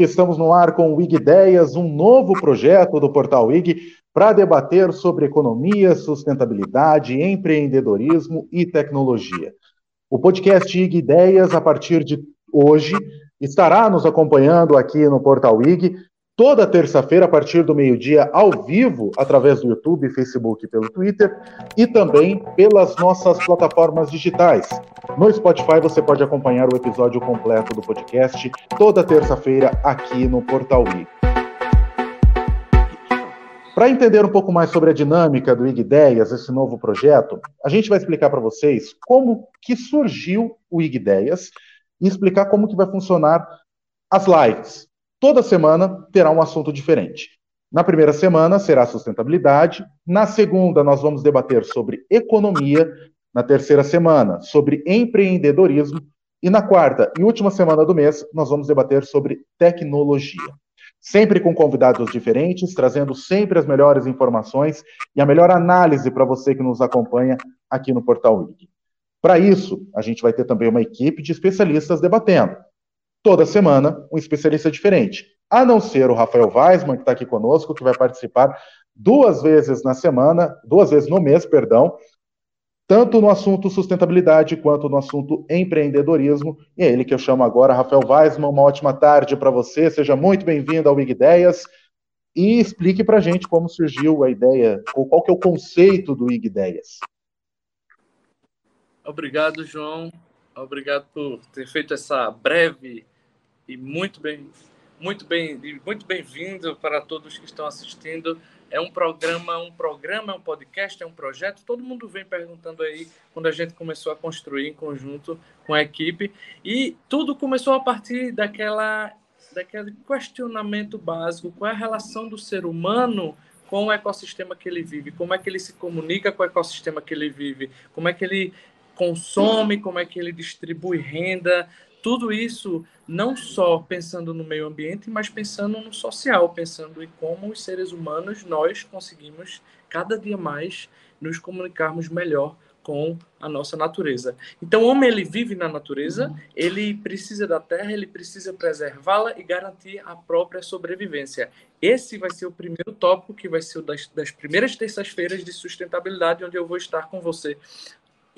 Estamos no ar com o IG Ideias, um novo projeto do Portal IG para debater sobre economia, sustentabilidade, empreendedorismo e tecnologia. O podcast IG Ideias, a partir de hoje, estará nos acompanhando aqui no Portal IG toda terça-feira, a partir do meio-dia, ao vivo, através do YouTube, Facebook e pelo Twitter, e também pelas nossas plataformas digitais. No Spotify você pode acompanhar o episódio completo do podcast toda terça-feira aqui no Portal IG. Para entender um pouco mais sobre a dinâmica do IG Ideias, esse novo projeto, a gente vai explicar para vocês como que surgiu o IG Ideias e explicar como que vai funcionar as lives, Toda semana terá um assunto diferente. Na primeira semana será sustentabilidade, na segunda nós vamos debater sobre economia, na terceira semana sobre empreendedorismo e na quarta e última semana do mês nós vamos debater sobre tecnologia. Sempre com convidados diferentes, trazendo sempre as melhores informações e a melhor análise para você que nos acompanha aqui no Portal Wiki. Para isso, a gente vai ter também uma equipe de especialistas debatendo toda semana um especialista diferente. A não ser o Rafael Weisman, que está aqui conosco, que vai participar duas vezes na semana, duas vezes no mês, perdão, tanto no assunto sustentabilidade quanto no assunto empreendedorismo. E é ele que eu chamo agora, Rafael Weisman. Uma ótima tarde para você, seja muito bem-vindo ao Big Ideias e explique para a gente como surgiu a ideia, ou qual que é o conceito do IG Ideias. Obrigado, João. Obrigado por ter feito essa breve e muito bem, muito bem, muito bem-vindo para todos que estão assistindo. É um programa, um programa, é um podcast, é um projeto. Todo mundo vem perguntando aí quando a gente começou a construir em conjunto com a equipe e tudo começou a partir daquela daquele questionamento básico: qual é a relação do ser humano com o ecossistema que ele vive? Como é que ele se comunica com o ecossistema que ele vive? Como é que ele consome? Como é que ele distribui renda? tudo isso não só pensando no meio ambiente, mas pensando no social, pensando em como os seres humanos nós conseguimos cada dia mais nos comunicarmos melhor com a nossa natureza. Então, o homem ele vive na natureza, ele precisa da terra, ele precisa preservá-la e garantir a própria sobrevivência. Esse vai ser o primeiro tópico que vai ser das, das primeiras terças-feiras de sustentabilidade, onde eu vou estar com você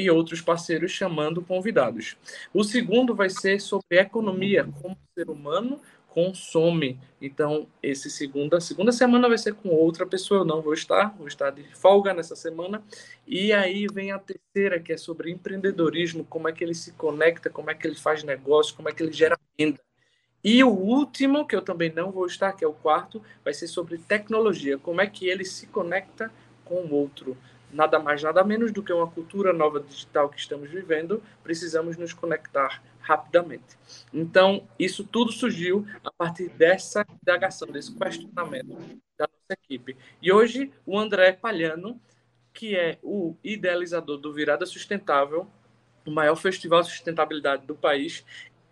e outros parceiros chamando convidados. O segundo vai ser sobre economia, como o ser humano consome. Então, esse segunda, segunda semana vai ser com outra pessoa, eu não vou estar, vou estar de folga nessa semana. E aí vem a terceira, que é sobre empreendedorismo, como é que ele se conecta, como é que ele faz negócio, como é que ele gera renda. E o último, que eu também não vou estar, que é o quarto, vai ser sobre tecnologia, como é que ele se conecta com o outro nada mais, nada menos do que uma cultura nova digital que estamos vivendo, precisamos nos conectar rapidamente. Então, isso tudo surgiu a partir dessa indagação, desse questionamento da nossa equipe. E hoje, o André Palhano, que é o idealizador do Virada Sustentável, o maior festival de sustentabilidade do país,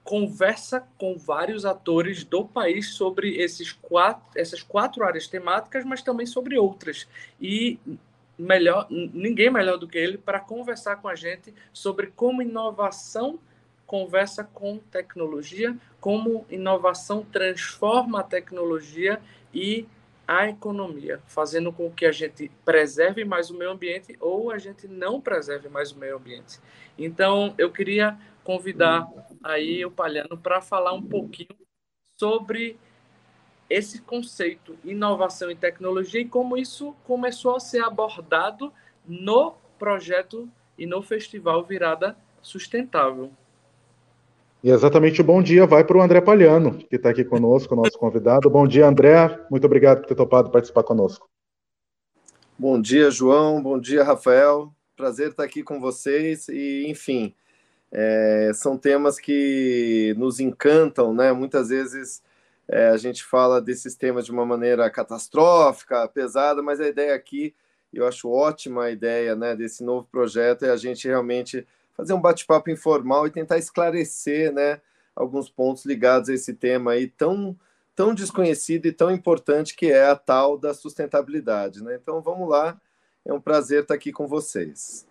conversa com vários atores do país sobre esses quatro, essas quatro áreas temáticas, mas também sobre outras. E melhor, ninguém melhor do que ele para conversar com a gente sobre como inovação conversa com tecnologia, como inovação transforma a tecnologia e a economia, fazendo com que a gente preserve mais o meio ambiente ou a gente não preserve mais o meio ambiente. Então, eu queria convidar aí o Palhano para falar um pouquinho sobre esse conceito inovação e tecnologia e como isso começou a ser abordado no projeto e no festival Virada Sustentável. E exatamente o bom dia vai para o André Palhano, que está aqui conosco, nosso convidado. Bom dia, André. Muito obrigado por ter topado participar conosco. Bom dia, João. Bom dia, Rafael. Prazer estar aqui com vocês. E, enfim, é, são temas que nos encantam, né? Muitas vezes é, a gente fala desses temas de uma maneira catastrófica, pesada, mas a ideia aqui, eu acho ótima a ideia né, desse novo projeto, é a gente realmente fazer um bate-papo informal e tentar esclarecer né, alguns pontos ligados a esse tema aí tão, tão desconhecido e tão importante que é a tal da sustentabilidade. Né? Então vamos lá, é um prazer estar aqui com vocês.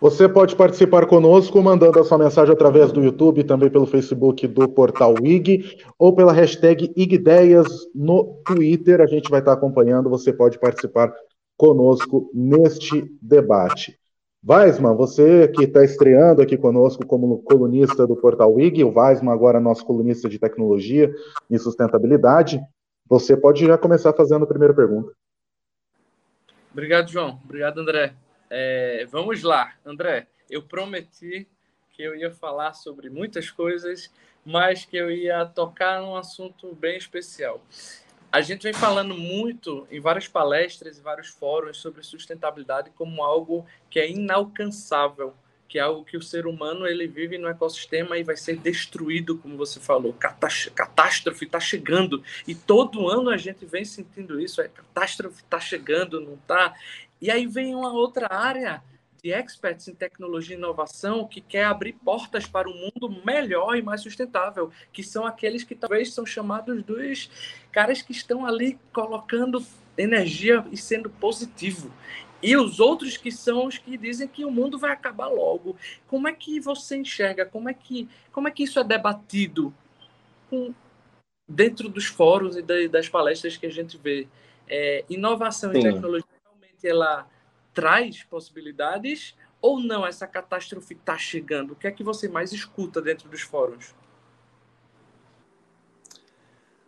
Você pode participar conosco mandando a sua mensagem através do YouTube, também pelo Facebook do Portal IG, ou pela hashtag IGDeias no Twitter. A gente vai estar acompanhando, você pode participar conosco neste debate. Weisman, você que está estreando aqui conosco como colunista do Portal IG, o Weisman agora nosso colunista de tecnologia e sustentabilidade, você pode já começar fazendo a primeira pergunta. Obrigado, João. Obrigado, André. É, vamos lá, André. Eu prometi que eu ia falar sobre muitas coisas, mas que eu ia tocar num assunto bem especial. A gente vem falando muito em várias palestras e vários fóruns sobre sustentabilidade como algo que é inalcançável, que é algo que o ser humano ele vive no ecossistema e vai ser destruído, como você falou. Catástrofe está chegando e todo ano a gente vem sentindo isso. É catástrofe está chegando, não está? E aí vem uma outra área de experts em tecnologia e inovação que quer abrir portas para um mundo melhor e mais sustentável, que são aqueles que talvez são chamados dos caras que estão ali colocando energia e sendo positivo. E os outros que são os que dizem que o mundo vai acabar logo. Como é que você enxerga? Como é que, como é que isso é debatido com, dentro dos fóruns e das palestras que a gente vê? É, inovação Sim. e tecnologia realmente ela traz possibilidades ou não essa catástrofe está chegando? O que é que você mais escuta dentro dos fóruns?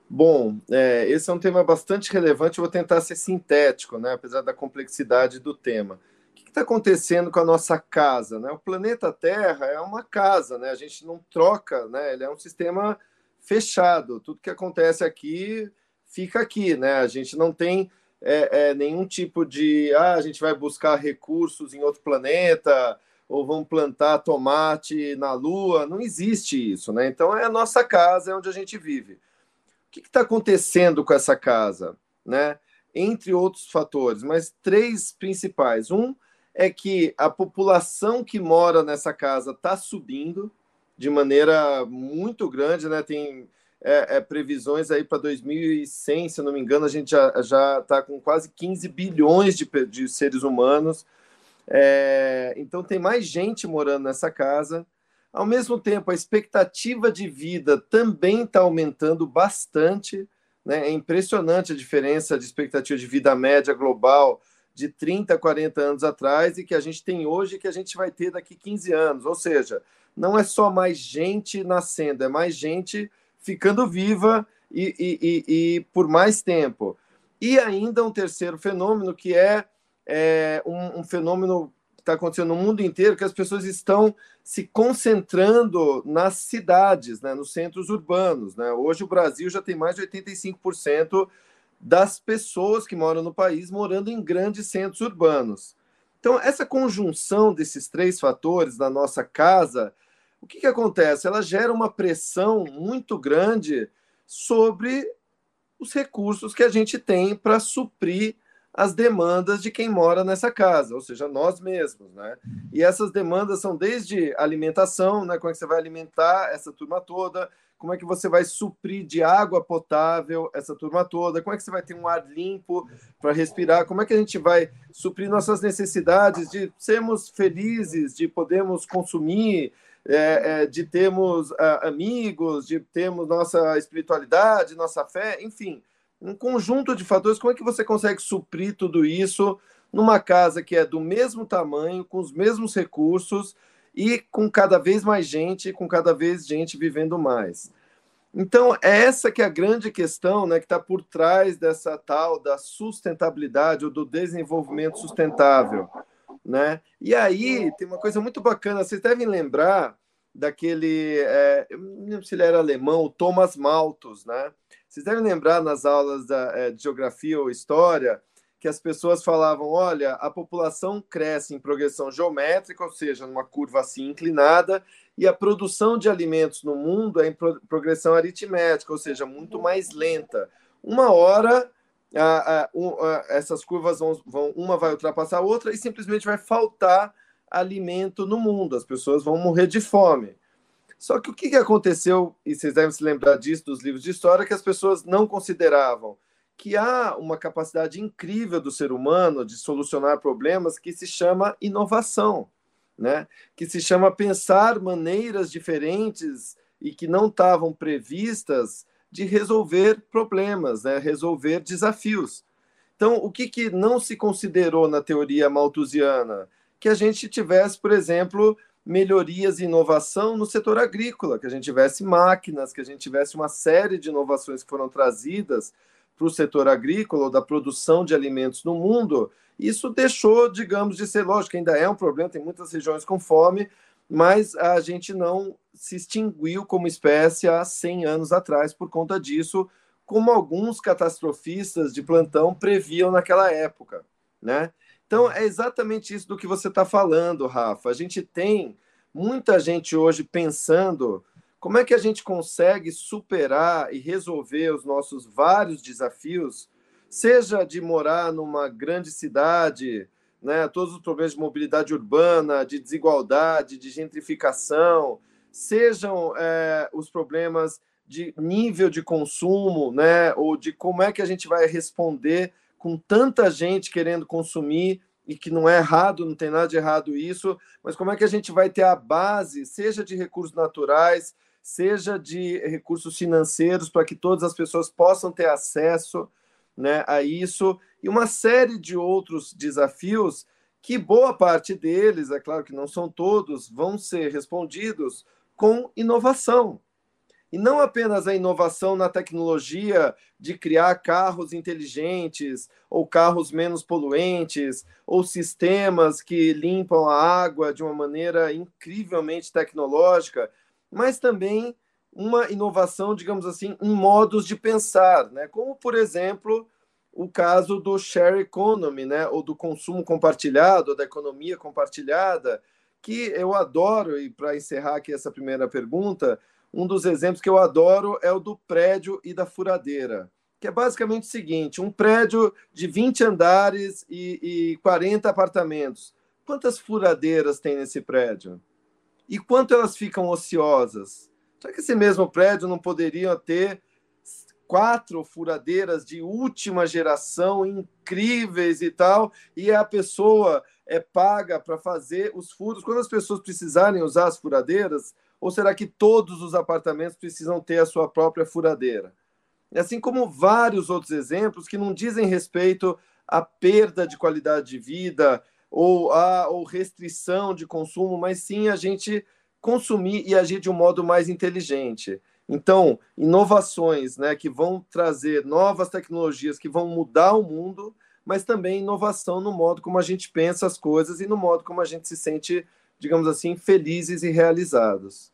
Bom, é, esse é um tema bastante relevante. Eu vou tentar ser sintético, né, apesar da complexidade do tema. O que está acontecendo com a nossa casa? Né? O planeta Terra é uma casa, né? a gente não troca, né? ele é um sistema fechado. Tudo que acontece aqui fica aqui. Né? A gente não tem é, é, nenhum tipo de ah, a gente vai buscar recursos em outro planeta ou vamos plantar tomate na Lua. Não existe isso, né? Então é a nossa casa, é onde a gente vive. O que está acontecendo com essa casa, né? Entre outros fatores, mas três principais. Um é que a população que mora nessa casa está subindo de maneira muito grande, né? Tem é, é, previsões aí para 2100, se não me engano, a gente já está com quase 15 bilhões de, de seres humanos. É, então tem mais gente morando nessa casa. Ao mesmo tempo, a expectativa de vida também está aumentando bastante. Né? É impressionante a diferença de expectativa de vida média global de 30, 40 anos atrás e que a gente tem hoje e que a gente vai ter daqui 15 anos. Ou seja, não é só mais gente nascendo, é mais gente ficando viva e, e, e, e por mais tempo. E ainda um terceiro fenômeno, que é, é um, um fenômeno que está acontecendo no mundo inteiro, que as pessoas estão se concentrando nas cidades, né, nos centros urbanos. Né? Hoje o Brasil já tem mais de 85% das pessoas que moram no país morando em grandes centros urbanos. Então, essa conjunção desses três fatores na nossa casa o que, que acontece? Ela gera uma pressão muito grande sobre os recursos que a gente tem para suprir as demandas de quem mora nessa casa, ou seja, nós mesmos, né? E essas demandas são desde alimentação, né? Como é que você vai alimentar essa turma toda? Como é que você vai suprir de água potável essa turma toda? Como é que você vai ter um ar limpo para respirar? Como é que a gente vai suprir nossas necessidades de sermos felizes, de podermos consumir, é, é, de termos uh, amigos, de termos nossa espiritualidade, nossa fé, enfim, um conjunto de fatores. Como é que você consegue suprir tudo isso numa casa que é do mesmo tamanho, com os mesmos recursos e com cada vez mais gente, com cada vez gente vivendo mais? Então, é essa que é a grande questão né, que está por trás dessa tal da sustentabilidade ou do desenvolvimento sustentável né? E aí tem uma coisa muito bacana, vocês devem lembrar daquele, é, eu não lembro se ele era alemão, o Thomas Malthus, né? Vocês devem lembrar nas aulas da, é, de geografia ou história que as pessoas falavam, olha, a população cresce em progressão geométrica, ou seja, numa curva assim inclinada, e a produção de alimentos no mundo é em progressão aritmética, ou seja, muito mais lenta. Uma hora a, a, a, essas curvas vão, vão, uma vai ultrapassar a outra e simplesmente vai faltar alimento no mundo, as pessoas vão morrer de fome. Só que o que aconteceu, e vocês devem se lembrar disso dos livros de história, que as pessoas não consideravam que há uma capacidade incrível do ser humano de solucionar problemas que se chama inovação. né? que se chama Pensar Maneiras Diferentes e que não estavam previstas de resolver problemas, né? resolver desafios. Então, o que, que não se considerou na teoria malthusiana? Que a gente tivesse, por exemplo, melhorias e inovação no setor agrícola, que a gente tivesse máquinas, que a gente tivesse uma série de inovações que foram trazidas para o setor agrícola ou da produção de alimentos no mundo, isso deixou, digamos, de ser lógico, ainda é um problema, tem muitas regiões com fome, mas a gente não se extinguiu como espécie há 100 anos atrás por conta disso, como alguns catastrofistas de plantão previam naquela época, né? Então é exatamente isso do que você está falando, Rafa. A gente tem muita gente hoje pensando como é que a gente consegue superar e resolver os nossos vários desafios, seja de morar numa grande cidade, né, todos os problemas de mobilidade urbana, de desigualdade, de gentrificação, sejam é, os problemas de nível de consumo, né, ou de como é que a gente vai responder com tanta gente querendo consumir e que não é errado, não tem nada de errado isso, mas como é que a gente vai ter a base, seja de recursos naturais, seja de recursos financeiros, para que todas as pessoas possam ter acesso né, a isso, e uma série de outros desafios que boa parte deles, é claro que não são todos, vão ser respondidos com inovação. E não apenas a inovação na tecnologia de criar carros inteligentes, ou carros menos poluentes, ou sistemas que limpam a água de uma maneira incrivelmente tecnológica, mas também uma inovação, digamos assim, em modos de pensar, né? como, por exemplo, o caso do share economy, né? ou do consumo compartilhado, ou da economia compartilhada, que eu adoro, e para encerrar aqui essa primeira pergunta, um dos exemplos que eu adoro é o do prédio e da furadeira, que é basicamente o seguinte: um prédio de 20 andares e, e 40 apartamentos. Quantas furadeiras tem nesse prédio? E quanto elas ficam ociosas? Será que esse mesmo prédio não poderia ter quatro furadeiras de última geração incríveis e tal, e a pessoa é paga para fazer os furos quando as pessoas precisarem usar as furadeiras? Ou será que todos os apartamentos precisam ter a sua própria furadeira? Assim como vários outros exemplos que não dizem respeito à perda de qualidade de vida, ou a ou restrição de consumo, mas sim a gente consumir e agir de um modo mais inteligente. Então, inovações né, que vão trazer novas tecnologias que vão mudar o mundo, mas também inovação no modo como a gente pensa as coisas e no modo como a gente se sente, digamos assim, felizes e realizados.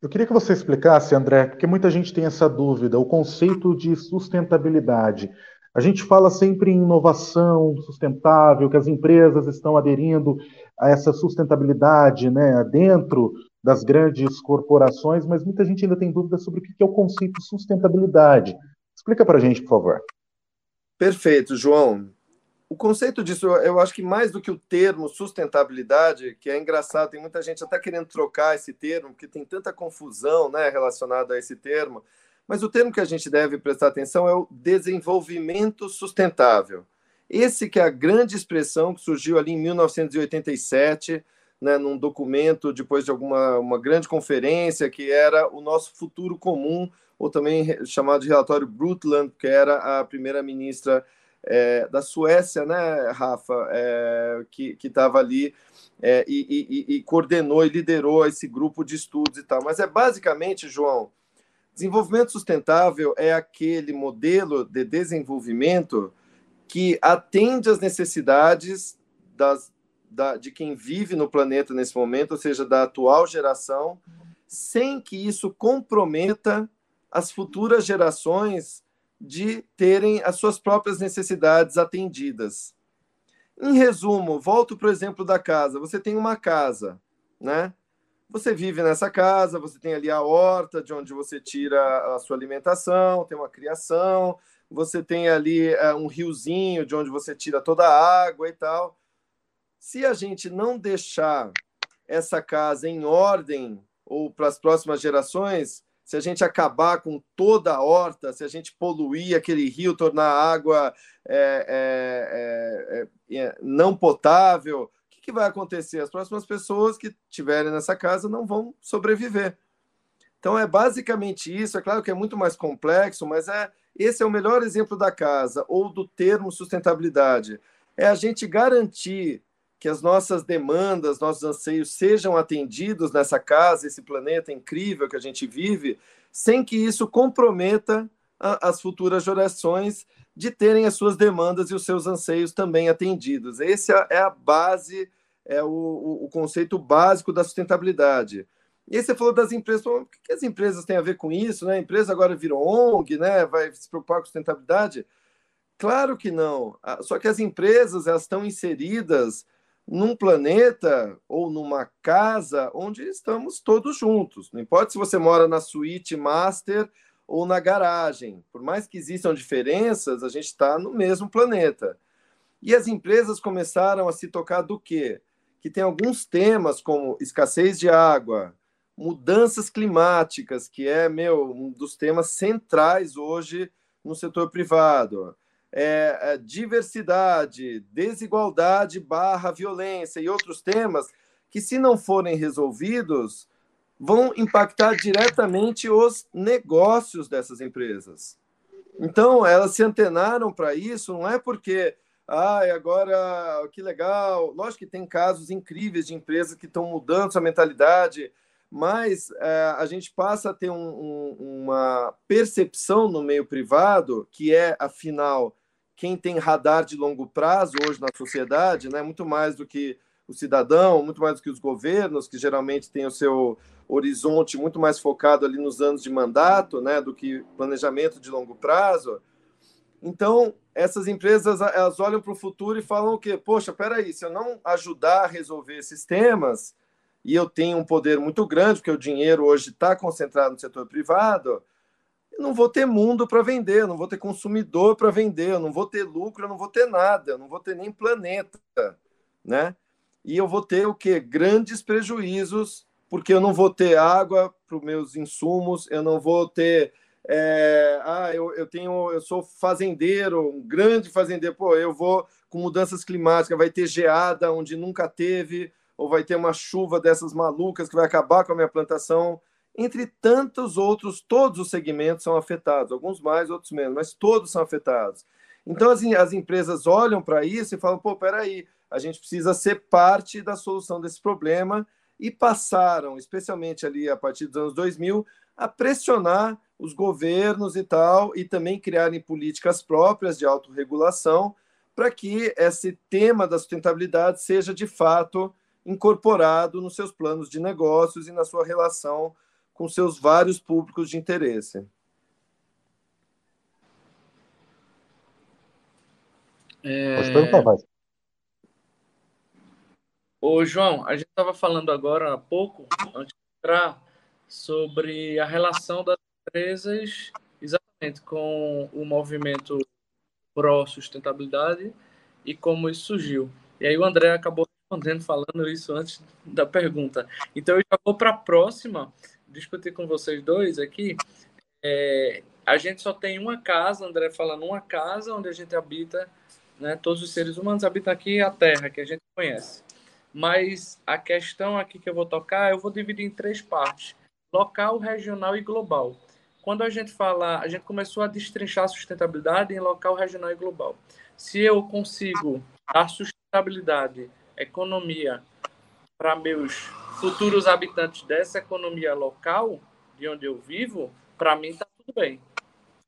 Eu queria que você explicasse, André, porque muita gente tem essa dúvida, o conceito de sustentabilidade. A gente fala sempre em inovação sustentável, que as empresas estão aderindo a essa sustentabilidade né, dentro das grandes corporações, mas muita gente ainda tem dúvidas sobre o que é o conceito de sustentabilidade. Explica para a gente, por favor. Perfeito, João. O conceito disso, eu acho que mais do que o termo sustentabilidade, que é engraçado, tem muita gente até querendo trocar esse termo, porque tem tanta confusão né, relacionada a esse termo. Mas o termo que a gente deve prestar atenção é o desenvolvimento sustentável. Esse que é a grande expressão que surgiu ali em 1987, né, num documento depois de alguma uma grande conferência que era o nosso futuro comum, ou também chamado de relatório Brundtland, que era a primeira ministra é, da Suécia, né, Rafa, é, que estava ali é, e, e, e coordenou e liderou esse grupo de estudos e tal. Mas é basicamente, João, Desenvolvimento sustentável é aquele modelo de desenvolvimento que atende às necessidades das, da, de quem vive no planeta nesse momento, ou seja, da atual geração, sem que isso comprometa as futuras gerações de terem as suas próprias necessidades atendidas. Em resumo, volto para o exemplo da casa. Você tem uma casa, né? Você vive nessa casa, você tem ali a horta de onde você tira a sua alimentação, tem uma criação, você tem ali é, um riozinho de onde você tira toda a água e tal. Se a gente não deixar essa casa em ordem ou para as próximas gerações, se a gente acabar com toda a horta, se a gente poluir aquele rio, tornar a água é, é, é não potável, que vai acontecer? As próximas pessoas que estiverem nessa casa não vão sobreviver. Então é basicamente isso. É claro que é muito mais complexo, mas é esse é o melhor exemplo da casa ou do termo sustentabilidade. É a gente garantir que as nossas demandas, nossos anseios sejam atendidos nessa casa, esse planeta incrível que a gente vive, sem que isso comprometa a, as futuras gerações de terem as suas demandas e os seus anseios também atendidos. Esse é, é a base, é o, o, conceito básico da sustentabilidade. E aí você falou das empresas, o que as empresas têm a ver com isso? Né? A empresa agora virou ONG, né? vai se preocupar com sustentabilidade? Claro que não. Só que as empresas elas estão inseridas num planeta ou numa casa onde estamos todos juntos. Não importa se você mora na suíte master ou na garagem. Por mais que existam diferenças, a gente está no mesmo planeta. E as empresas começaram a se tocar do quê? Que tem alguns temas como escassez de água, mudanças climáticas, que é meu um dos temas centrais hoje no setor privado. É, é, diversidade, desigualdade barra violência e outros temas que, se não forem resolvidos, vão impactar diretamente os negócios dessas empresas. Então, elas se antenaram para isso, não é porque, ah, agora que legal. Lógico que tem casos incríveis de empresas que estão mudando sua mentalidade, mas é, a gente passa a ter um, um, uma percepção no meio privado, que é, afinal, quem tem radar de longo prazo hoje na sociedade, né, muito mais do que o cidadão, muito mais do que os governos, que geralmente têm o seu horizonte muito mais focado ali nos anos de mandato, né, do que planejamento de longo prazo. Então, essas empresas elas olham para o futuro e falam o quê? Poxa, peraí, se eu não ajudar a resolver esses temas, e eu tenho um poder muito grande, porque o dinheiro hoje está concentrado no setor privado, eu não vou ter mundo para vender, eu não vou ter consumidor para vender, eu não vou ter lucro, eu não vou ter nada, eu não vou ter nem planeta, né? E eu vou ter o quê? Grandes prejuízos porque eu não vou ter água para os meus insumos, eu não vou ter. É, ah, eu, eu tenho, eu sou fazendeiro, um grande fazendeiro, pô, eu vou com mudanças climáticas, vai ter geada onde nunca teve, ou vai ter uma chuva dessas malucas que vai acabar com a minha plantação. Entre tantos outros, todos os segmentos são afetados, alguns mais, outros menos, mas todos são afetados. Então as, as empresas olham para isso e falam: pô, peraí, a gente precisa ser parte da solução desse problema e passaram, especialmente ali a partir dos anos 2000, a pressionar os governos e tal, e também criarem políticas próprias de autorregulação para que esse tema da sustentabilidade seja de fato incorporado nos seus planos de negócios e na sua relação com seus vários públicos de interesse. É... Pode perguntar, vai. Ô, João, a gente estava falando agora há pouco, antes de entrar, sobre a relação das empresas exatamente com o movimento pró-sustentabilidade e como isso surgiu. E aí o André acabou respondendo, falando isso antes da pergunta. Então eu já vou para a próxima, discutir com vocês dois aqui. É, a gente só tem uma casa, André falando, uma casa onde a gente habita, né, todos os seres humanos habitam aqui a Terra, que a gente conhece. Mas a questão aqui que eu vou tocar, eu vou dividir em três partes: local, regional e global. Quando a gente fala, a gente começou a destrinchar a sustentabilidade em local, regional e global. Se eu consigo dar sustentabilidade, economia para meus futuros habitantes dessa economia local, de onde eu vivo, para mim está tudo bem.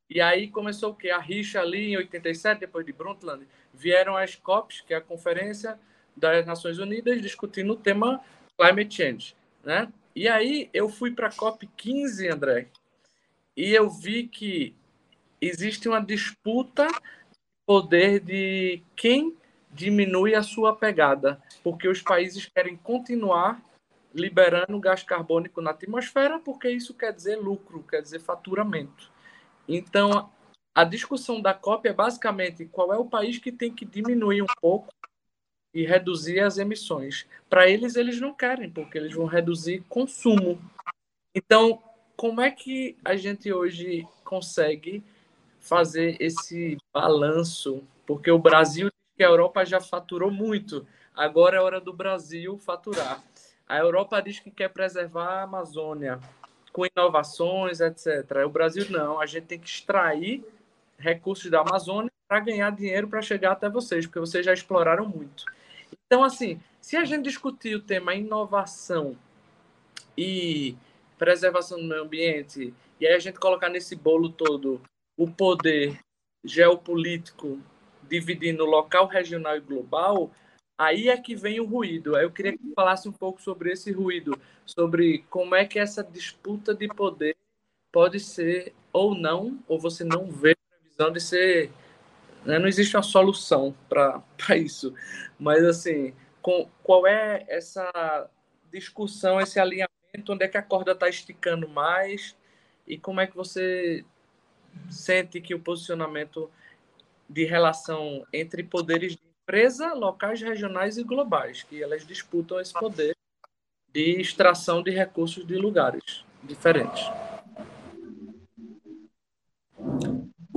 E aí começou o quê? A rixa ali em 87, depois de Brundtland, vieram as COPs, que é a Conferência das Nações Unidas discutindo o tema climate change, né? E aí eu fui para a COP 15, André, e eu vi que existe uma disputa de poder de quem diminui a sua pegada, porque os países querem continuar liberando gás carbônico na atmosfera, porque isso quer dizer lucro, quer dizer faturamento. Então, a discussão da COP é basicamente qual é o país que tem que diminuir um pouco e reduzir as emissões. Para eles, eles não querem, porque eles vão reduzir consumo. Então, como é que a gente hoje consegue fazer esse balanço? Porque o Brasil que a Europa já faturou muito. agora é hora do Brasil faturar. A Europa diz que quer preservar a Amazônia com inovações, etc. O Brasil não, a gente tem que extrair recursos da Amazônia para ganhar dinheiro para chegar até vocês, porque vocês já exploraram muito. Então, assim, se a gente discutir o tema inovação e preservação do meio ambiente, e aí a gente colocar nesse bolo todo o poder geopolítico dividindo local, regional e global, aí é que vem o ruído. Eu queria que falasse um pouco sobre esse ruído, sobre como é que essa disputa de poder pode ser ou não, ou você não vê previsão de ser. Né? Não existe uma solução para isso. Mas, assim, com, qual é essa discussão, esse alinhamento? Onde é que a corda está esticando mais? E como é que você sente que o posicionamento de relação entre poderes de empresa, locais, regionais e globais, que elas disputam esse poder de extração de recursos de lugares diferentes.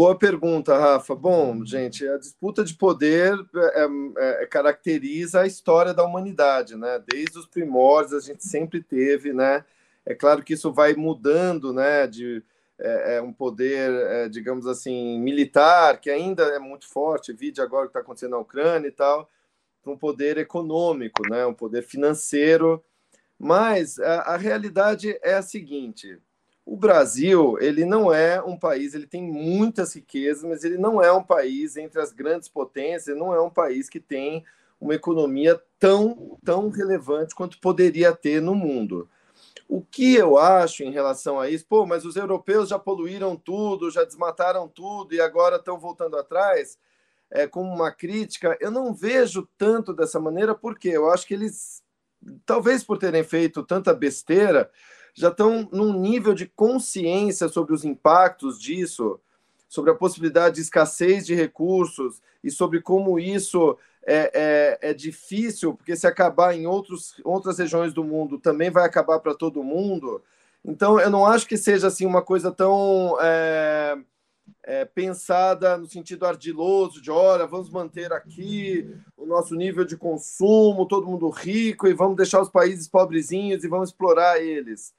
Boa pergunta, Rafa. Bom, gente, a disputa de poder é, é, é, caracteriza a história da humanidade, né? Desde os primórdios a gente sempre teve, né? É claro que isso vai mudando, né? De é, é um poder, é, digamos assim, militar, que ainda é muito forte, vide agora o que está acontecendo na Ucrânia e tal, para um poder econômico, né, um poder financeiro. Mas a, a realidade é a seguinte: o Brasil ele não é um país, ele tem muitas riquezas, mas ele não é um país entre as grandes potências, não é um país que tem uma economia tão, tão relevante quanto poderia ter no mundo. O que eu acho em relação a isso, pô, mas os europeus já poluíram tudo, já desmataram tudo e agora estão voltando atrás, é, como uma crítica, eu não vejo tanto dessa maneira, porque eu acho que eles, talvez por terem feito tanta besteira, já estão num nível de consciência sobre os impactos disso, sobre a possibilidade de escassez de recursos e sobre como isso é, é, é, difícil, porque se acabar em outros, outras regiões do mundo, também vai acabar para todo mundo. Então, eu não acho que seja assim uma coisa tão é, é, pensada no sentido ardiloso de, olha, vamos manter aqui o nosso nível de consumo, todo mundo rico, e vamos deixar os países pobrezinhos e vamos explorar eles.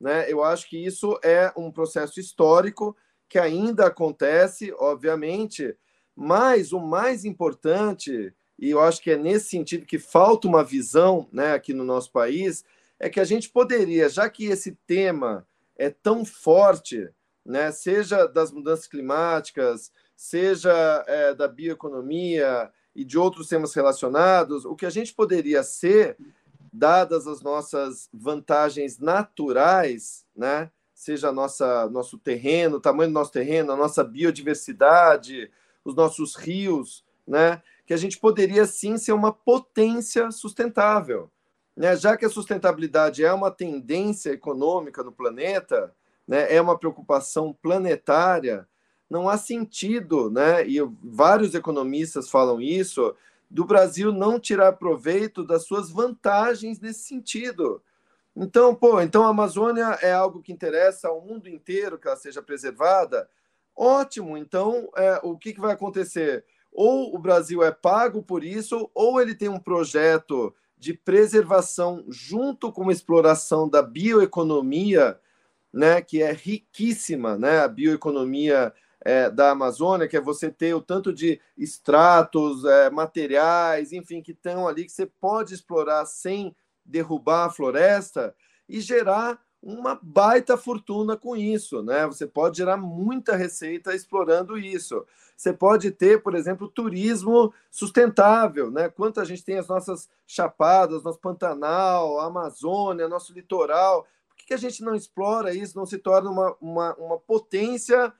Né? Eu acho que isso é um processo histórico que ainda acontece, obviamente, mas o mais importante, e eu acho que é nesse sentido que falta uma visão né, aqui no nosso país, é que a gente poderia, já que esse tema é tão forte, né, seja das mudanças climáticas, seja é, da bioeconomia e de outros temas relacionados, o que a gente poderia ser, dadas as nossas vantagens naturais, né, seja nossa nosso terreno, o tamanho do nosso terreno, a nossa biodiversidade, os nossos rios, né? Que a gente poderia sim ser uma potência sustentável, né? Já que a sustentabilidade é uma tendência econômica no planeta, né? É uma preocupação planetária. Não há sentido, né? E vários economistas falam isso do Brasil não tirar proveito das suas vantagens nesse sentido. Então, pô, então a Amazônia é algo que interessa ao mundo inteiro que ela seja preservada. Ótimo, então é, o que, que vai acontecer? Ou o Brasil é pago por isso, ou ele tem um projeto de preservação junto com a exploração da bioeconomia, né, que é riquíssima, né, a bioeconomia é, da Amazônia, que é você ter o tanto de extratos, é, materiais, enfim, que estão ali que você pode explorar sem derrubar a floresta e gerar uma baita fortuna com isso, né? Você pode gerar muita receita explorando isso. Você pode ter, por exemplo, turismo sustentável, né? Quanto a gente tem as nossas chapadas, nosso Pantanal, a Amazônia, nosso litoral. Por que, a gente não explora isso, não se torna uma, uma, uma potência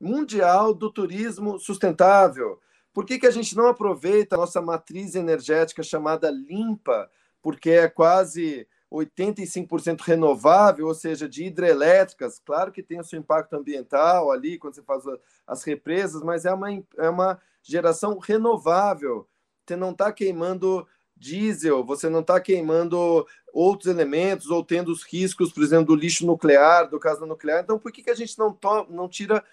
mundial do turismo sustentável? Por que, que a gente não aproveita a nossa matriz energética chamada limpa, porque é quase 85% renovável, ou seja, de hidrelétricas, claro que tem o seu impacto ambiental ali, quando você faz as represas, mas é uma, é uma geração renovável. Você não está queimando diesel, você não está queimando outros elementos ou tendo os riscos, por exemplo, do lixo nuclear, do caso nuclear. Então, por que, que a gente não, não tira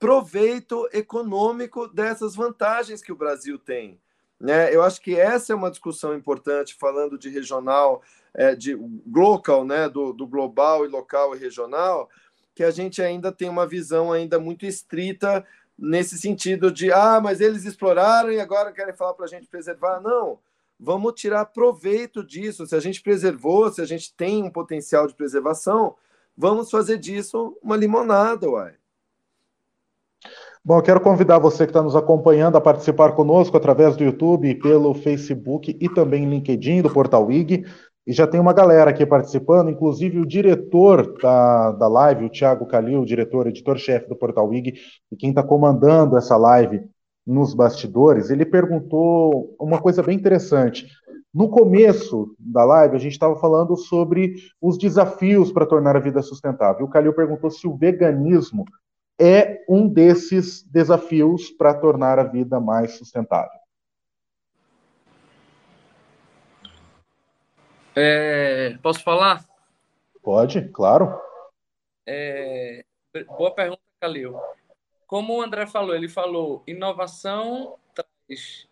proveito econômico dessas vantagens que o Brasil tem? Né? Eu acho que essa é uma discussão importante, falando de regional, é, de local, né? do, do global e local e regional, que a gente ainda tem uma visão ainda muito estrita nesse sentido de ah, mas eles exploraram e agora querem falar para a gente preservar. Não, vamos tirar proveito disso. Se a gente preservou, se a gente tem um potencial de preservação, vamos fazer disso uma limonada, uai. Bom, eu quero convidar você que está nos acompanhando a participar conosco através do YouTube, pelo Facebook e também LinkedIn do Portal IG. E já tem uma galera aqui participando, inclusive o diretor da, da live, o Thiago Calil, diretor, editor-chefe do Portal IG, e quem está comandando essa live nos bastidores, ele perguntou uma coisa bem interessante. No começo da live, a gente estava falando sobre os desafios para tornar a vida sustentável. O Calil perguntou se o veganismo é um desses desafios para tornar a vida mais sustentável. É, posso falar? Pode, claro. É, boa pergunta, Calil. Como o André falou, ele falou inovação traz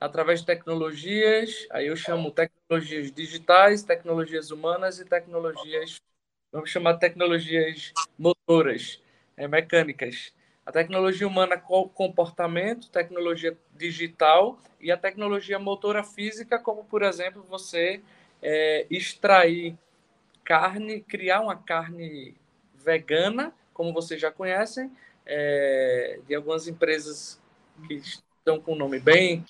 através de tecnologias, aí eu chamo tecnologias digitais, tecnologias humanas e tecnologias, vamos chamar tecnologias motoras é, mecânicas. A tecnologia humana comportamento, tecnologia digital e a tecnologia motora física, como por exemplo você é, extrair carne, criar uma carne vegana, como vocês já conhecem, é, de algumas empresas que estão com o nome bem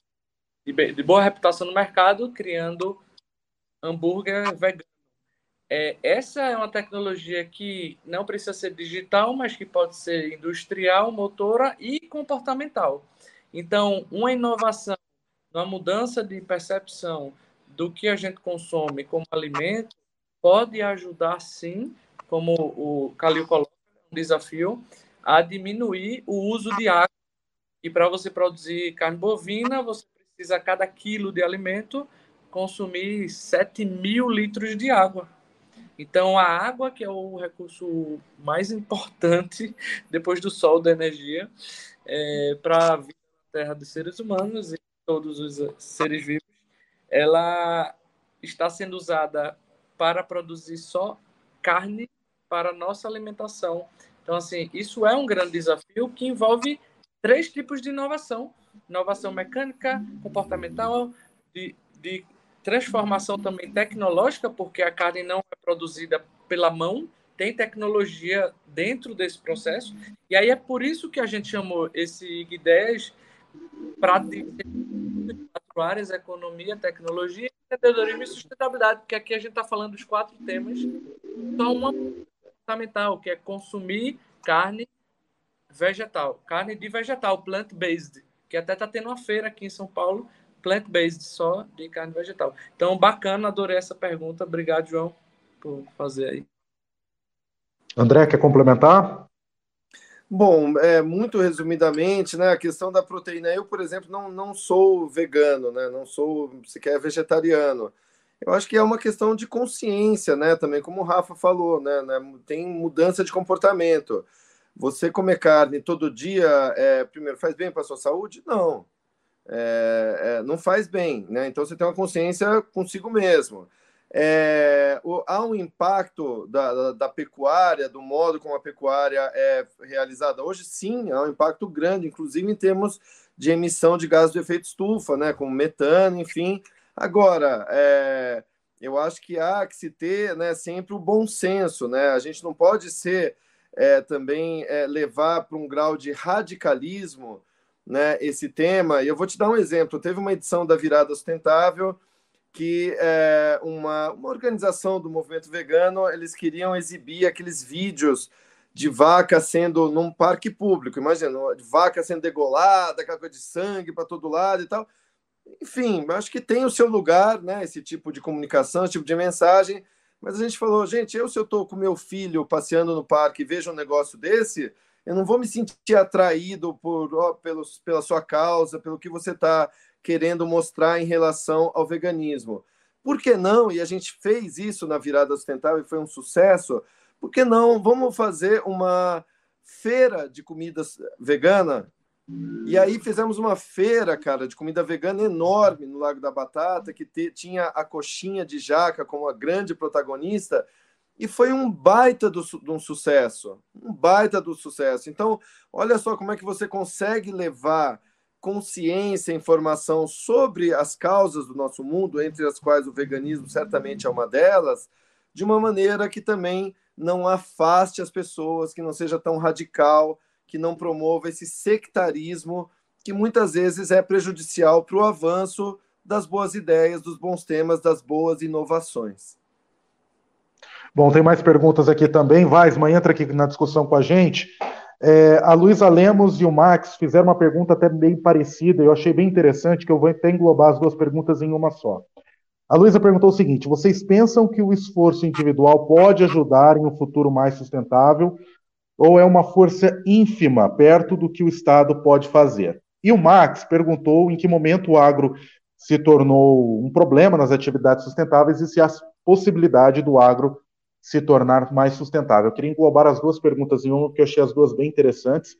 de, de boa reputação no mercado, criando hambúrguer vegano. É, essa é uma tecnologia que não precisa ser digital, mas que pode ser industrial, motora e comportamental. Então, uma inovação, uma mudança de percepção do que a gente consome como alimento pode ajudar, sim, como o Calil coloca, um desafio, a diminuir o uso de água. E para você produzir carne bovina, você precisa, a cada quilo de alimento, consumir 7 mil litros de água. Então, a água, que é o recurso mais importante depois do sol, da energia, é, para a vida na Terra dos seres humanos e todos os seres vivos, ela está sendo usada para produzir só carne para nossa alimentação. Então, assim, isso é um grande desafio que envolve três tipos de inovação: inovação mecânica, comportamental, de, de transformação também tecnológica, porque a carne não é produzida pela mão, tem tecnologia dentro desse processo. E aí é por isso que a gente chamou esse IG10 para quatro áreas, economia, tecnologia, empreendedorismo e sustentabilidade, porque aqui a gente está falando dos quatro temas, só uma fundamental, que é consumir carne vegetal, carne de vegetal, plant-based, que até está tendo uma feira aqui em São Paulo plant-based, só de carne vegetal. Então, bacana, adorei essa pergunta. Obrigado, João, por fazer aí. André, quer complementar? Bom, é, muito resumidamente, né, a questão da proteína. Eu, por exemplo, não, não sou vegano, né, não sou sequer vegetariano. Eu acho que é uma questão de consciência, né, também, como o Rafa falou, né, né tem mudança de comportamento. Você comer carne todo dia, é, primeiro, faz bem para a sua saúde? Não é, é, não faz bem, né? Então você tem uma consciência consigo mesmo. É, o, há um impacto da, da, da, pecuária, do modo como a pecuária é realizada hoje? Sim, há um impacto grande, inclusive em termos de emissão de gás de efeito estufa, né? Como metano, enfim. Agora, é, eu acho que há que se ter né, sempre o bom senso, né? A gente não pode ser é, também é, levar para um grau de radicalismo né, esse tema. E eu vou te dar um exemplo. Teve uma edição da Virada Sustentável que é, uma, uma organização do movimento vegano eles queriam exibir aqueles vídeos de vaca sendo num parque público, imagina, vaca sendo degolada, aquela coisa de sangue para todo lado e tal. Enfim, acho que tem o seu lugar, né? Esse tipo de comunicação, esse tipo de mensagem. Mas a gente falou, gente, eu se eu estou com meu filho passeando no parque e vejo um negócio desse, eu não vou me sentir atraído por, ó, pelos, pela sua causa, pelo que você está querendo mostrar em relação ao veganismo. Por que não? E a gente fez isso na Virada Sustentável e foi um sucesso. Por que não? Vamos fazer uma feira de comidas vegana, E aí fizemos uma feira, cara, de comida vegana enorme no Lago da Batata, que te, tinha a coxinha de jaca como a grande protagonista, e foi um baita do, de um sucesso, um baita do sucesso. Então, olha só como é que você consegue levar consciência, informação sobre as causas do nosso mundo, entre as quais o veganismo certamente é uma delas, de uma maneira que também não afaste as pessoas, que não seja tão radical, que não promova esse sectarismo que muitas vezes é prejudicial para o avanço das boas ideias, dos bons temas, das boas inovações. Bom, tem mais perguntas aqui também. Weisman entra aqui na discussão com a gente. É, a Luísa Lemos e o Max fizeram uma pergunta até bem parecida, eu achei bem interessante, que eu vou até englobar as duas perguntas em uma só. A Luísa perguntou o seguinte: vocês pensam que o esforço individual pode ajudar em um futuro mais sustentável, ou é uma força ínfima perto do que o Estado pode fazer? E o Max perguntou em que momento o agro se tornou um problema nas atividades sustentáveis e se há possibilidade do agro se tornar mais sustentável. Eu queria englobar as duas perguntas em uma, porque eu achei as duas bem interessantes.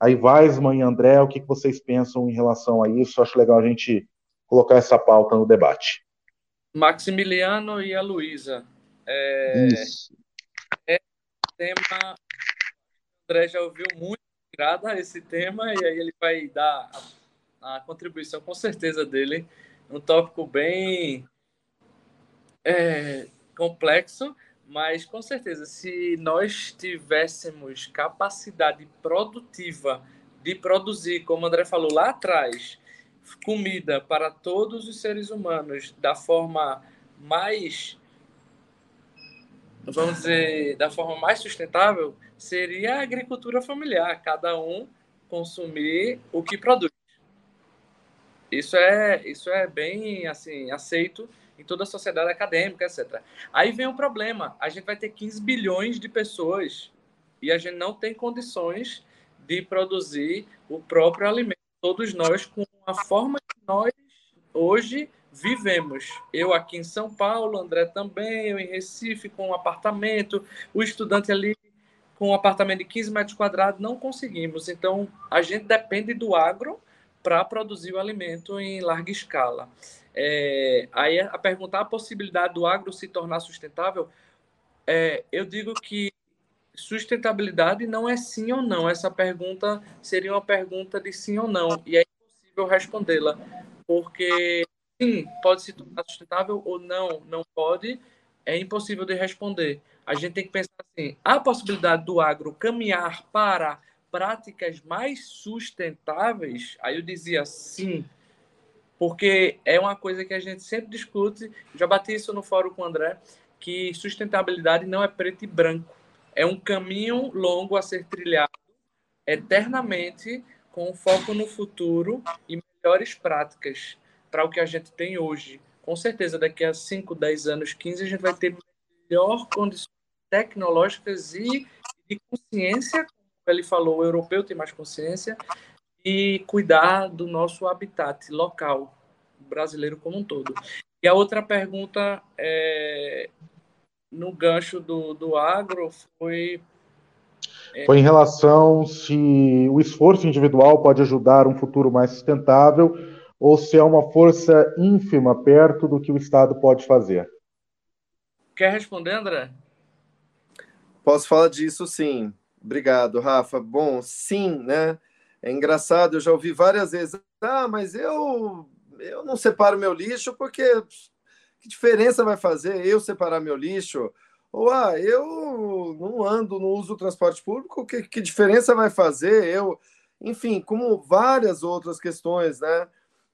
Aí, Weisman e André, o que vocês pensam em relação a isso? Eu acho legal a gente colocar essa pauta no debate. Maximiliano e a Luísa. É... Isso. É um tema. O André já ouviu muito grada esse tema, e aí ele vai dar a, a contribuição com certeza dele. Um tópico bem é, complexo, mas com certeza, se nós tivéssemos capacidade produtiva de produzir, como o André falou lá atrás, comida para todos os seres humanos da forma mais vamos dizer, da forma mais sustentável, seria a agricultura familiar, cada um consumir o que produz. Isso é, isso é bem assim aceito em toda a sociedade acadêmica, etc. Aí vem o problema: a gente vai ter 15 bilhões de pessoas e a gente não tem condições de produzir o próprio alimento. Todos nós, com a forma que nós hoje vivemos. Eu aqui em São Paulo, André também, eu em Recife com um apartamento, o estudante ali com um apartamento de 15 metros quadrados, não conseguimos. Então, a gente depende do agro para produzir o alimento em larga escala. É, aí a perguntar a possibilidade do agro se tornar sustentável, é, eu digo que sustentabilidade não é sim ou não. Essa pergunta seria uma pergunta de sim ou não, e é impossível respondê-la, porque sim, pode se tornar sustentável ou não, não pode, é impossível de responder. A gente tem que pensar assim: a possibilidade do agro caminhar para práticas mais sustentáveis? Aí eu dizia sim porque é uma coisa que a gente sempre discute, já bati isso no fórum com o André, que sustentabilidade não é preto e branco. É um caminho longo a ser trilhado eternamente com foco no futuro e melhores práticas para o que a gente tem hoje. Com certeza, daqui a 5, 10 anos, 15, a gente vai ter melhor condições tecnológicas e de consciência, como ele falou, o europeu tem mais consciência, e cuidar do nosso habitat local brasileiro como um todo. E a outra pergunta é, no gancho do, do agro foi é... Foi em relação se o esforço individual pode ajudar um futuro mais sustentável ou se é uma força ínfima perto do que o Estado pode fazer. Quer responder, André? Posso falar disso, sim. Obrigado, Rafa. Bom, sim, né? É engraçado, eu já ouvi várias vezes, ah, mas eu, eu não separo meu lixo porque que diferença vai fazer eu separar meu lixo? Ou, ah, eu não ando, não uso transporte público, que, que diferença vai fazer eu? Enfim, como várias outras questões, né?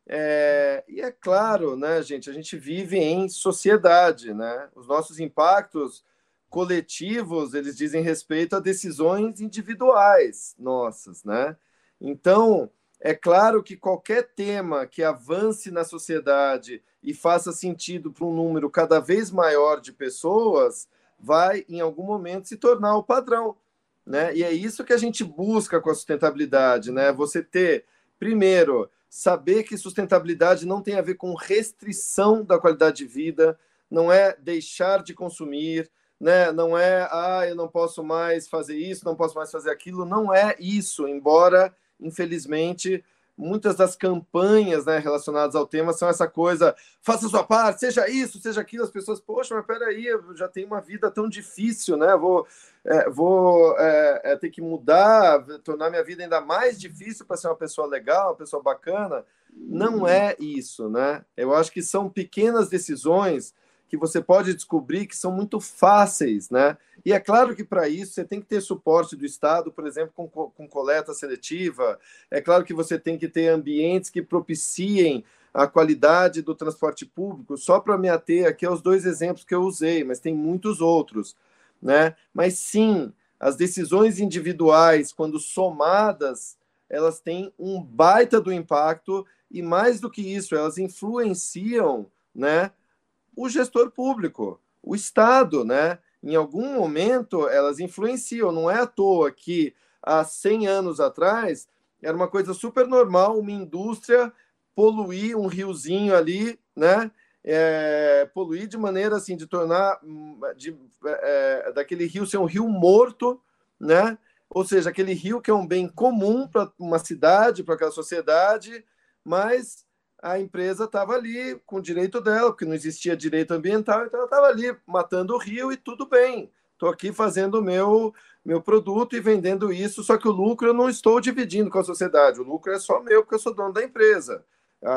É, e é claro, né, gente, a gente vive em sociedade, né? Os nossos impactos coletivos, eles dizem respeito a decisões individuais nossas, né? Então, é claro que qualquer tema que avance na sociedade e faça sentido para um número cada vez maior de pessoas vai, em algum momento, se tornar o padrão. Né? E é isso que a gente busca com a sustentabilidade, né? Você ter, primeiro, saber que sustentabilidade não tem a ver com restrição da qualidade de vida, não é deixar de consumir, né? Não é, ah, eu não posso mais fazer isso, não posso mais fazer aquilo, não é isso, embora infelizmente, muitas das campanhas né, relacionadas ao tema são essa coisa, faça sua parte, seja isso, seja aquilo, as pessoas, poxa, mas peraí, eu já tenho uma vida tão difícil, né? Vou, é, vou é, é, ter que mudar, tornar minha vida ainda mais difícil para ser uma pessoa legal, uma pessoa bacana. Não é isso, né? Eu acho que são pequenas decisões que você pode descobrir que são muito fáceis, né? E é claro que para isso você tem que ter suporte do Estado, por exemplo, com, com coleta seletiva. É claro que você tem que ter ambientes que propiciem a qualidade do transporte público. Só para me ater aqui aos dois exemplos que eu usei, mas tem muitos outros, né? Mas sim, as decisões individuais, quando somadas, elas têm um baita do impacto e mais do que isso, elas influenciam, né? o gestor público, o Estado, né? Em algum momento elas influenciam, não é à toa que há 100 anos atrás era uma coisa super normal uma indústria poluir um riozinho ali, né? É, poluir de maneira assim de tornar de, é, daquele rio ser um rio morto, né? Ou seja, aquele rio que é um bem comum para uma cidade, para aquela sociedade, mas a empresa estava ali com o direito dela, porque não existia direito ambiental, então ela estava ali matando o rio e tudo bem. Estou aqui fazendo o meu, meu produto e vendendo isso, só que o lucro eu não estou dividindo com a sociedade, o lucro é só meu, porque eu sou dono da empresa.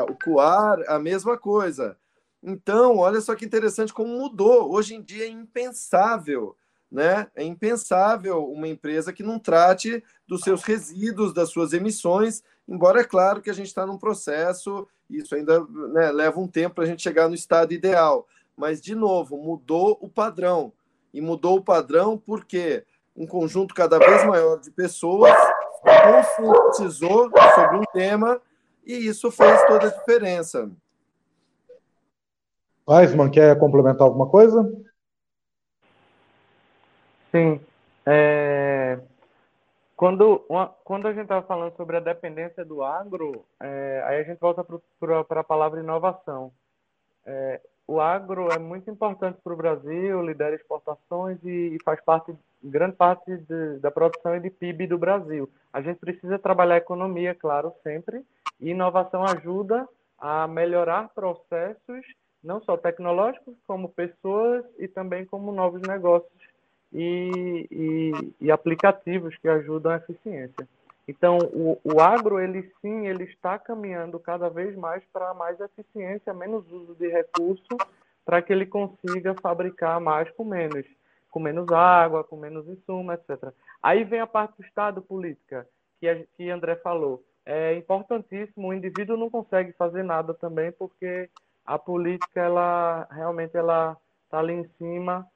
O Coar, a mesma coisa. Então, olha só que interessante como mudou. Hoje em dia é impensável né? É impensável uma empresa que não trate dos seus resíduos, das suas emissões, embora é claro que a gente está num processo, isso ainda né, leva um tempo para a gente chegar no estado ideal. Mas, de novo, mudou o padrão. E mudou o padrão porque um conjunto cada vez maior de pessoas conscientizou sobre um tema e isso fez toda a diferença. Weisman, quer complementar alguma coisa? Sim. É... Quando, uma, quando a gente estava falando sobre a dependência do agro, é, aí a gente volta para a palavra inovação. É, o agro é muito importante para o Brasil, lidera exportações e, e faz parte, grande parte de, da produção e de PIB do Brasil. A gente precisa trabalhar a economia, claro, sempre, e inovação ajuda a melhorar processos, não só tecnológicos, como pessoas e também como novos negócios e, e, e aplicativos que ajudam a eficiência. Então, o, o, agro, ele sim, ele está caminhando cada vez mais para mais eficiência, menos uso de recurso, para que ele consiga fabricar mais com menos, com menos água, com menos insumo, etc. Aí vem a parte do Estado política, que, a, que André falou. É importantíssimo, o indivíduo não consegue fazer nada também, porque a política, ela realmente ela está ali em cima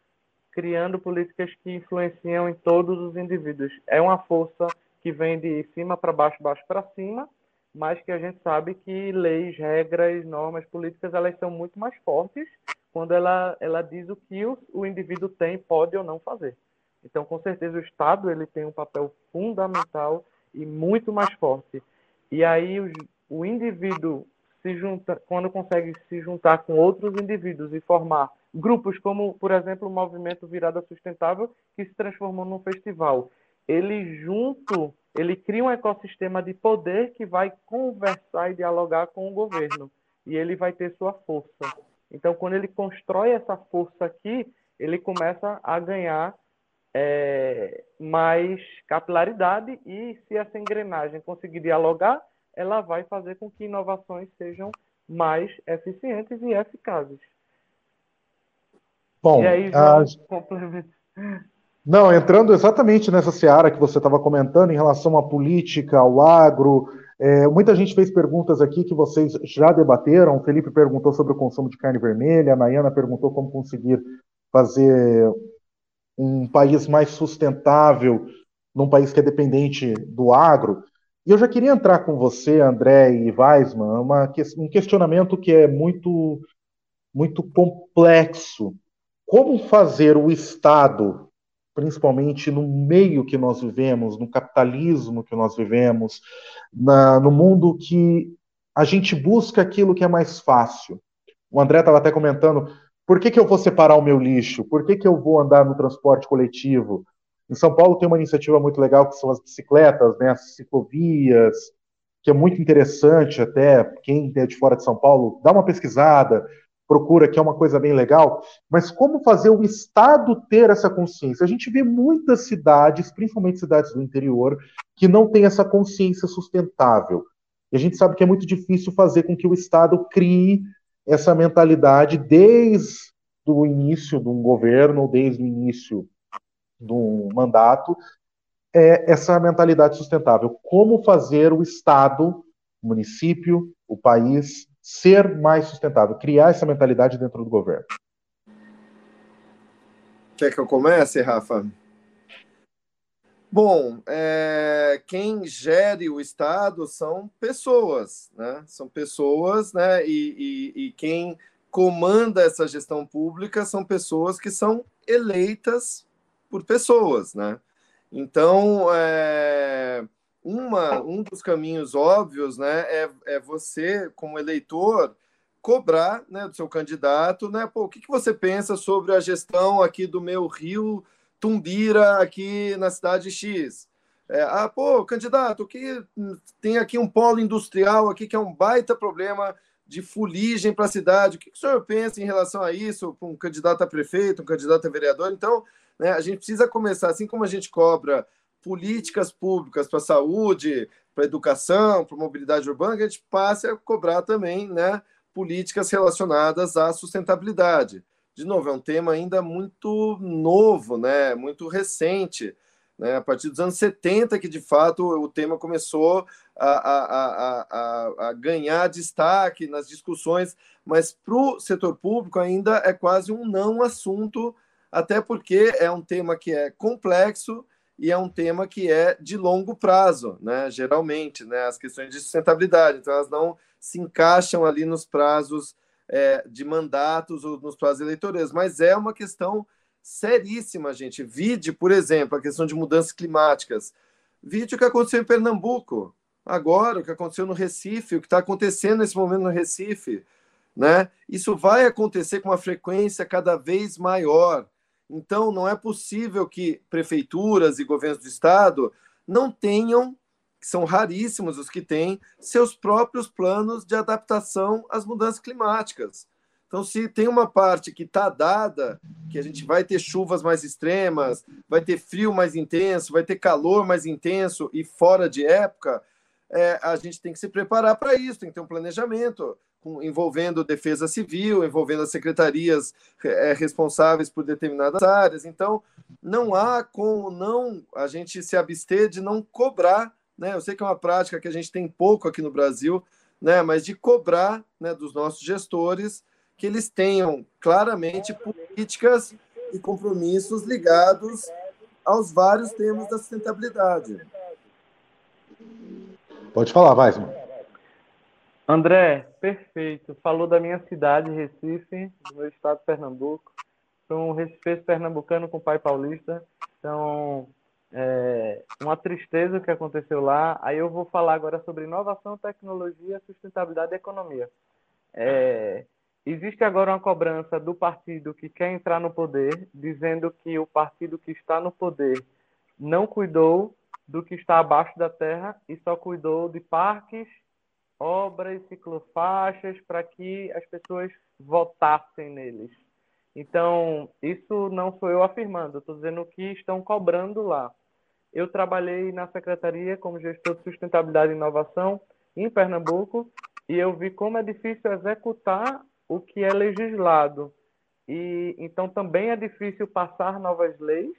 criando políticas que influenciam em todos os indivíduos. É uma força que vem de cima para baixo, baixo para cima, mas que a gente sabe que leis, regras, normas políticas, elas são muito mais fortes quando ela, ela diz o que o, o indivíduo tem, pode ou não fazer. Então, com certeza, o Estado ele tem um papel fundamental e muito mais forte. E aí o, o indivíduo se junta, quando consegue se juntar com outros indivíduos e formar grupos como, por exemplo, o movimento Virada Sustentável, que se transformou num festival. Ele junto, ele cria um ecossistema de poder que vai conversar e dialogar com o governo, e ele vai ter sua força. Então, quando ele constrói essa força aqui, ele começa a ganhar é, mais capilaridade e se essa engrenagem conseguir dialogar, ela vai fazer com que inovações sejam mais eficientes e eficazes. Bom, e aí, a... Não, entrando exatamente nessa seara que você estava comentando em relação à política, ao agro, é, muita gente fez perguntas aqui que vocês já debateram. O Felipe perguntou sobre o consumo de carne vermelha, a Nayana perguntou como conseguir fazer um país mais sustentável num país que é dependente do agro. E eu já queria entrar com você, André e Weisman, uma, um questionamento que é muito, muito complexo como fazer o Estado, principalmente no meio que nós vivemos, no capitalismo que nós vivemos, na, no mundo que a gente busca aquilo que é mais fácil. O André estava até comentando, por que, que eu vou separar o meu lixo? Por que, que eu vou andar no transporte coletivo? Em São Paulo tem uma iniciativa muito legal que são as bicicletas, né, as ciclovias, que é muito interessante até quem é de fora de São Paulo, dá uma pesquisada, procura que é uma coisa bem legal, mas como fazer o Estado ter essa consciência? A gente vê muitas cidades, principalmente cidades do interior, que não têm essa consciência sustentável. E a gente sabe que é muito difícil fazer com que o Estado crie essa mentalidade desde o início de um governo, desde o início de um mandato, é essa mentalidade sustentável. Como fazer o Estado, o município, o país ser mais sustentável, criar essa mentalidade dentro do governo. Quer que eu comece, Rafa? Bom, é, quem gere o Estado são pessoas, né? São pessoas, né? E, e, e quem comanda essa gestão pública são pessoas que são eleitas por pessoas, né? Então, é, uma, um dos caminhos óbvios né, é, é você, como eleitor, cobrar né, do seu candidato, né? Pô, o que, que você pensa sobre a gestão aqui do meu rio Tumbira, aqui na cidade X? É, ah, pô, candidato, que tem aqui um polo industrial aqui que é um baita problema de fuligem para a cidade. O que, que o senhor pensa em relação a isso, para um candidato a prefeito, um candidato a vereador? Então, né, a gente precisa começar, assim como a gente cobra políticas públicas para a saúde, para a educação, para a mobilidade urbana, que a gente passe a cobrar também né, políticas relacionadas à sustentabilidade. De novo, é um tema ainda muito novo, né, muito recente. Né, a partir dos anos 70 que, de fato, o tema começou a, a, a, a ganhar destaque nas discussões, mas para o setor público ainda é quase um não assunto, até porque é um tema que é complexo, e é um tema que é de longo prazo, né? Geralmente, né? As questões de sustentabilidade, então elas não se encaixam ali nos prazos é, de mandatos ou nos prazos eleitorais, mas é uma questão seríssima, gente. Vide, por exemplo, a questão de mudanças climáticas. Vide o que aconteceu em Pernambuco, agora, o que aconteceu no Recife, o que está acontecendo nesse momento no Recife, né? Isso vai acontecer com uma frequência cada vez maior. Então, não é possível que prefeituras e governos do estado não tenham, são raríssimos os que têm, seus próprios planos de adaptação às mudanças climáticas. Então, se tem uma parte que está dada, que a gente vai ter chuvas mais extremas, vai ter frio mais intenso, vai ter calor mais intenso e fora de época, é, a gente tem que se preparar para isso, tem que ter um planejamento envolvendo defesa civil, envolvendo as secretarias é, responsáveis por determinadas áreas. Então, não há como não a gente se abster de não cobrar, né? Eu sei que é uma prática que a gente tem pouco aqui no Brasil, né? Mas de cobrar, né, dos nossos gestores que eles tenham claramente políticas e compromissos ligados aos vários temas da sustentabilidade. Pode falar, Weisman. André, perfeito. Falou da minha cidade, Recife, do meu estado Pernambuco. Sou um recifense pernambucano com pai paulista. Então, é uma tristeza que aconteceu lá. Aí eu vou falar agora sobre inovação, tecnologia, sustentabilidade e economia. É, existe agora uma cobrança do partido que quer entrar no poder, dizendo que o partido que está no poder não cuidou do que está abaixo da terra e só cuidou de parques obras, ciclofaixas, para que as pessoas votassem neles. Então, isso não sou eu afirmando, estou dizendo que estão cobrando lá. Eu trabalhei na secretaria como gestor de sustentabilidade e inovação em Pernambuco e eu vi como é difícil executar o que é legislado. E então também é difícil passar novas leis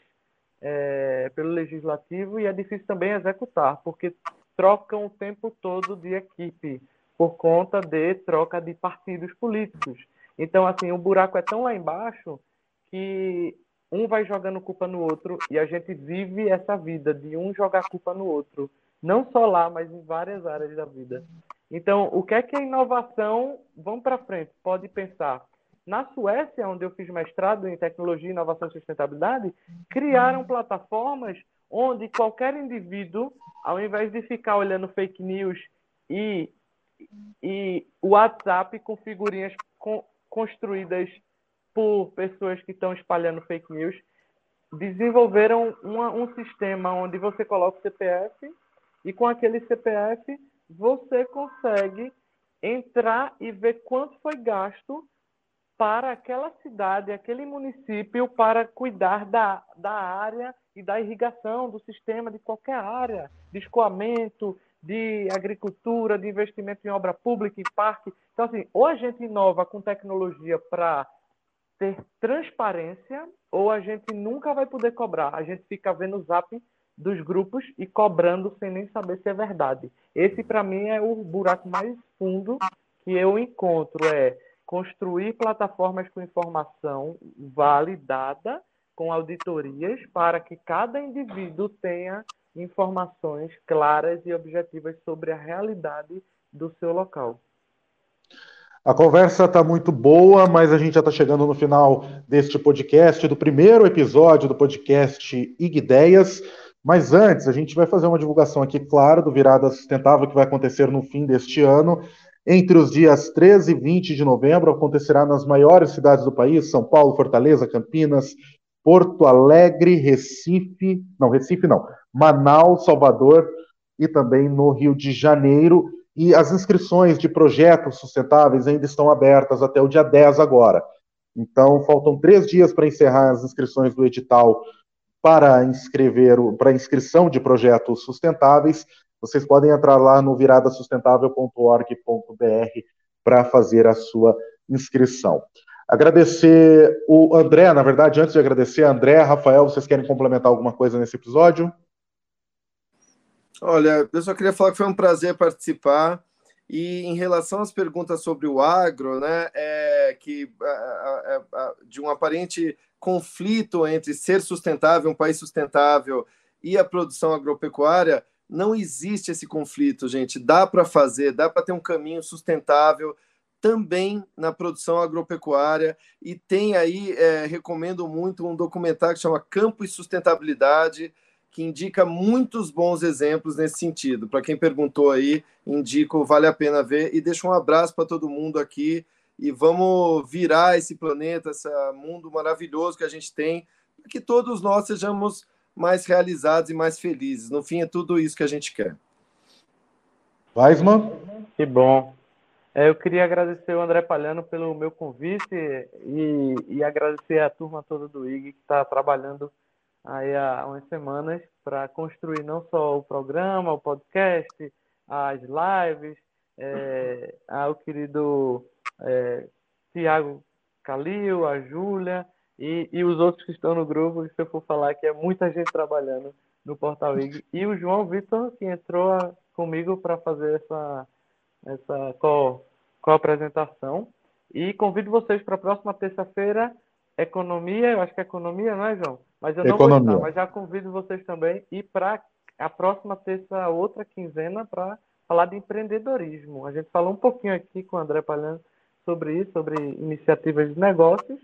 é, pelo legislativo e é difícil também executar, porque trocam o tempo todo de equipe por conta de troca de partidos políticos. Então, assim, o buraco é tão lá embaixo que um vai jogando culpa no outro e a gente vive essa vida de um jogar culpa no outro, não só lá, mas em várias áreas da vida. Então, o que é que a inovação, vamos para frente, pode pensar? Na Suécia, onde eu fiz mestrado em tecnologia, inovação e sustentabilidade, criaram plataformas onde qualquer indivíduo, ao invés de ficar olhando fake news e, e WhatsApp com figurinhas con construídas por pessoas que estão espalhando fake news, desenvolveram uma, um sistema onde você coloca o CPF e com aquele CPF você consegue entrar e ver quanto foi gasto para aquela cidade, aquele município, para cuidar da, da área e da irrigação, do sistema de qualquer área, de escoamento, de agricultura, de investimento em obra pública, em parque. Então, assim, ou a gente inova com tecnologia para ter transparência, ou a gente nunca vai poder cobrar. A gente fica vendo o zap dos grupos e cobrando sem nem saber se é verdade. Esse, para mim, é o buraco mais fundo que eu encontro. É construir plataformas com informação validada, com auditorias, para que cada indivíduo tenha informações claras e objetivas sobre a realidade do seu local. A conversa está muito boa, mas a gente já está chegando no final deste podcast, do primeiro episódio do podcast IG Ideias. Mas antes, a gente vai fazer uma divulgação aqui, claro, do Virada Sustentável que vai acontecer no fim deste ano. Entre os dias 13 e 20 de novembro, acontecerá nas maiores cidades do país: São Paulo, Fortaleza, Campinas, Porto Alegre, Recife, não, Recife não, Manaus, Salvador e também no Rio de Janeiro. E as inscrições de projetos sustentáveis ainda estão abertas até o dia 10 agora. Então, faltam três dias para encerrar as inscrições do edital para inscrever para inscrição de projetos sustentáveis. Vocês podem entrar lá no viradasustentável.org.br para fazer a sua inscrição. Agradecer o André, na verdade, antes de agradecer, André, Rafael, vocês querem complementar alguma coisa nesse episódio? Olha, eu só queria falar que foi um prazer participar. E em relação às perguntas sobre o agro, né, é que de um aparente conflito entre ser sustentável, um país sustentável, e a produção agropecuária, não existe esse conflito, gente. Dá para fazer, dá para ter um caminho sustentável também na produção agropecuária. E tem aí, é, recomendo muito, um documentário que chama Campo e Sustentabilidade que indica muitos bons exemplos nesse sentido. Para quem perguntou aí, indico, vale a pena ver. E deixo um abraço para todo mundo aqui. E vamos virar esse planeta, esse mundo maravilhoso que a gente tem, para que todos nós sejamos mais realizados e mais felizes. No fim, é tudo isso que a gente quer. Weisman? Que bom. É, eu queria agradecer o André Palhano pelo meu convite e, e agradecer a turma toda do IG que está trabalhando aí há umas semanas para construir não só o programa, o podcast, as lives, é, ao querido é, Tiago Calil, a Júlia e, e os outros que estão no grupo, se eu for falar que é muita gente trabalhando no Portal IG, e o João Vitor, que entrou comigo para fazer essa, essa co-apresentação. E convido vocês para a próxima terça-feira, Economia, eu acho que é Economia, não é, João? Mas eu não Economia. vou estar, mas já convido vocês também e para a próxima terça, outra quinzena, para falar de empreendedorismo. A gente falou um pouquinho aqui com o André Palhano sobre isso, sobre iniciativas de negócios,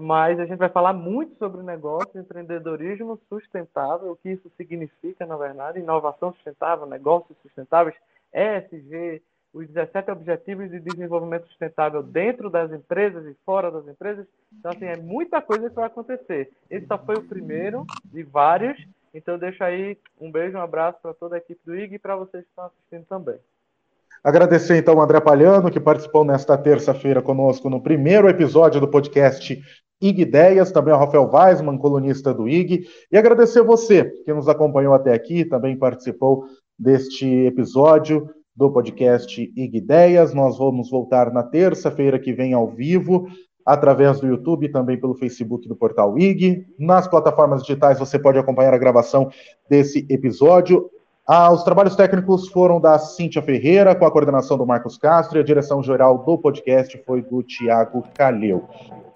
mas a gente vai falar muito sobre negócio, empreendedorismo sustentável, o que isso significa, na verdade, inovação sustentável, negócios sustentáveis, ESG, os 17 Objetivos de Desenvolvimento Sustentável dentro das empresas e fora das empresas. Então, assim, é muita coisa que vai acontecer. Esse só foi o primeiro de vários. Então, eu deixo aí um beijo, um abraço para toda a equipe do IG e para vocês que estão assistindo também. Agradecer então ao André Palhano, que participou nesta terça-feira conosco no primeiro episódio do podcast IG Ideias, também ao Rafael Weisman, colunista do IG, e agradecer você que nos acompanhou até aqui, também participou deste episódio do podcast IG Ideias. Nós vamos voltar na terça-feira que vem ao vivo, através do YouTube também pelo Facebook do Portal IG. Nas plataformas digitais você pode acompanhar a gravação desse episódio. Ah, os trabalhos técnicos foram da Cíntia Ferreira, com a coordenação do Marcos Castro, e a direção geral do podcast foi do Tiago Calheu.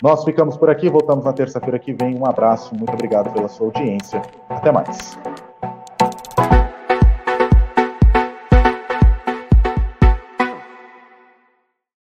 Nós ficamos por aqui, voltamos na terça-feira que vem. Um abraço, muito obrigado pela sua audiência. Até mais.